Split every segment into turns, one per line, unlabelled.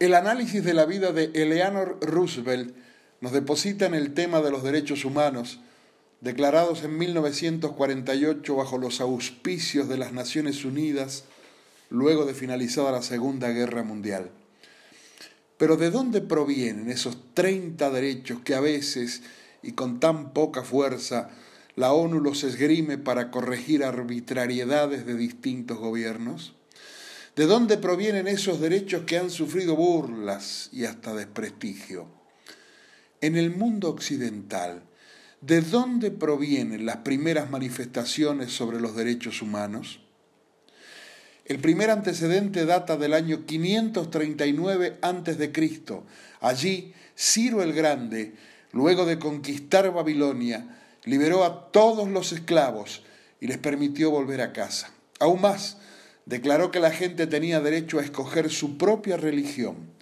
El análisis de la vida de Eleanor Roosevelt nos deposita en el tema de los derechos humanos, declarados en 1948 bajo los auspicios de las Naciones Unidas, luego de finalizada la Segunda Guerra Mundial. Pero ¿de dónde provienen esos 30 derechos que a veces y con tan poca fuerza la ONU los esgrime para corregir arbitrariedades de distintos gobiernos? ¿De dónde provienen esos derechos que han sufrido burlas y hasta desprestigio? En el mundo occidental, ¿de dónde provienen las primeras manifestaciones sobre los derechos humanos? El primer antecedente data del año 539 a.C. Allí, Ciro el Grande, luego de conquistar Babilonia, liberó a todos los esclavos y les permitió volver a casa. Aún más, declaró que la gente tenía derecho a escoger su propia religión.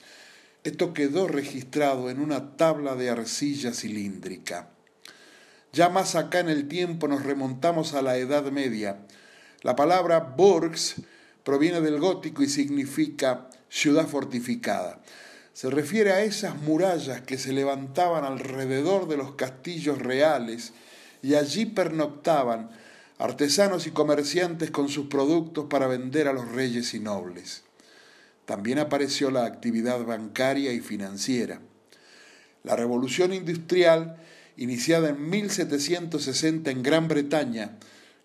Esto quedó registrado en una tabla de arcilla cilíndrica. Ya más acá en el tiempo nos remontamos a la Edad Media. La palabra burgs proviene del gótico y significa ciudad fortificada. Se refiere a esas murallas que se levantaban alrededor de los castillos reales y allí pernoctaban artesanos y comerciantes con sus productos para vender a los reyes y nobles. También apareció la actividad bancaria y financiera. La revolución industrial, iniciada en 1760 en Gran Bretaña,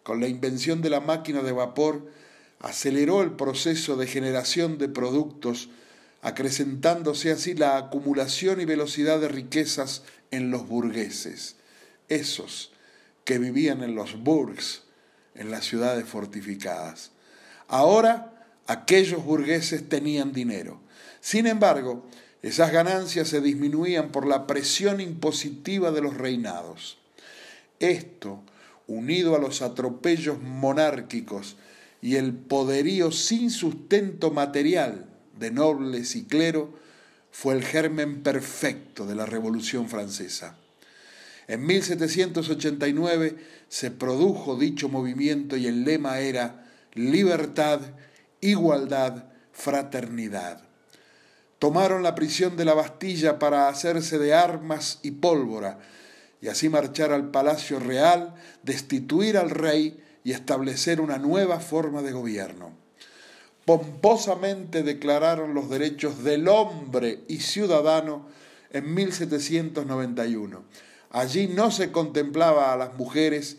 con la invención de la máquina de vapor, aceleró el proceso de generación de productos, acrecentándose así la acumulación y velocidad de riquezas en los burgueses, esos que vivían en los burgs, en las ciudades fortificadas. Ahora aquellos burgueses tenían dinero. Sin embargo, esas ganancias se disminuían por la presión impositiva de los reinados. Esto, unido a los atropellos monárquicos y el poderío sin sustento material de nobles y clero, fue el germen perfecto de la Revolución Francesa. En 1789 se produjo dicho movimiento y el lema era libertad, igualdad, fraternidad. Tomaron la prisión de la Bastilla para hacerse de armas y pólvora y así marchar al Palacio Real, destituir al rey y establecer una nueva forma de gobierno. Pomposamente declararon los derechos del hombre y ciudadano en 1791 Allí no se contemplaba a las mujeres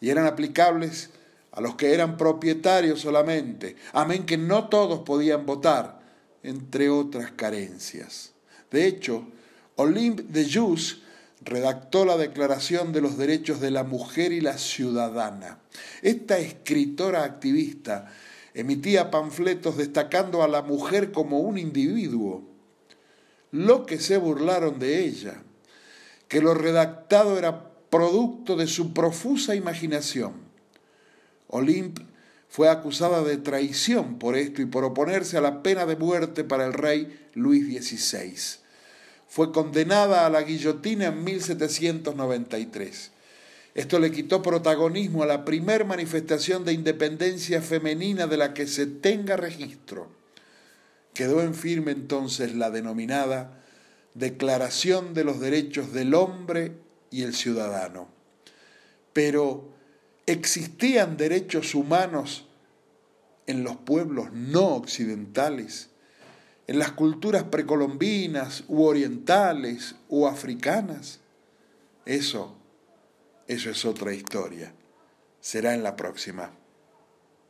y eran aplicables a los que eran propietarios solamente. Amén que no todos podían votar, entre otras carencias. De hecho, Olympe de Jus redactó la Declaración de los Derechos de la Mujer y la Ciudadana. Esta escritora activista emitía panfletos destacando a la mujer como un individuo. Lo que se burlaron de ella que lo redactado era producto de su profusa imaginación. Olympe fue acusada de traición por esto y por oponerse a la pena de muerte para el rey Luis XVI. Fue condenada a la guillotina en 1793. Esto le quitó protagonismo a la primer manifestación de independencia femenina de la que se tenga registro. Quedó en firme entonces la denominada Declaración de los Derechos del Hombre y el Ciudadano. Pero, ¿existían derechos humanos en los pueblos no occidentales? ¿En las culturas precolombinas u orientales u africanas? Eso, eso es otra historia. Será en la próxima.